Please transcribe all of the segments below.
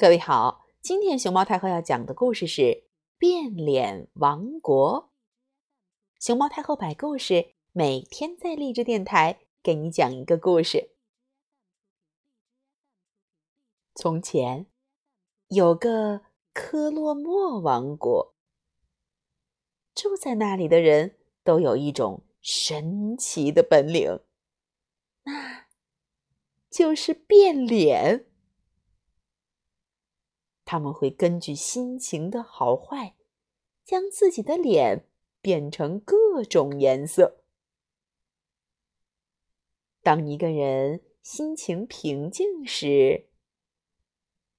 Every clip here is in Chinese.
各位好，今天熊猫太后要讲的故事是《变脸王国》。熊猫太后摆故事，每天在励志电台给你讲一个故事。从前有个科洛莫王国，住在那里的人都有一种神奇的本领，那就是变脸。他们会根据心情的好坏，将自己的脸变成各种颜色。当一个人心情平静时，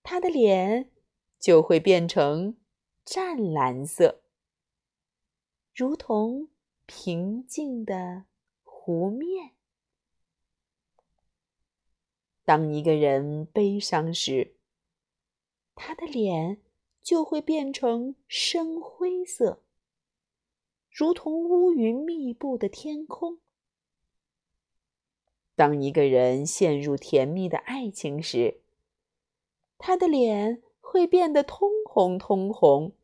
他的脸就会变成湛蓝色，如同平静的湖面。当一个人悲伤时，他的脸就会变成深灰色，如同乌云密布的天空。当一个人陷入甜蜜的爱情时，他的脸会变得通红通红，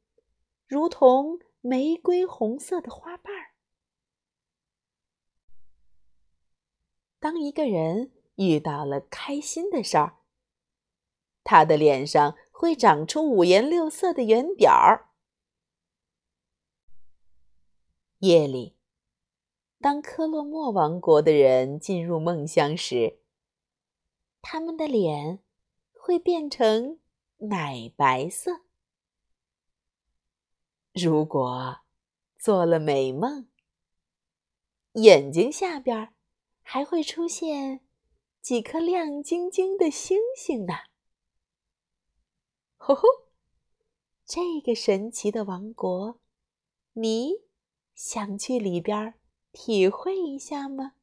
如同玫瑰红色的花瓣儿。当一个人遇到了开心的事儿，他的脸上。会长出五颜六色的圆点儿。夜里，当科洛莫王国的人进入梦乡时，他们的脸会变成奶白色。如果做了美梦，眼睛下边还会出现几颗亮晶晶的星星呢。吼吼！这个神奇的王国，你想去里边体会一下吗？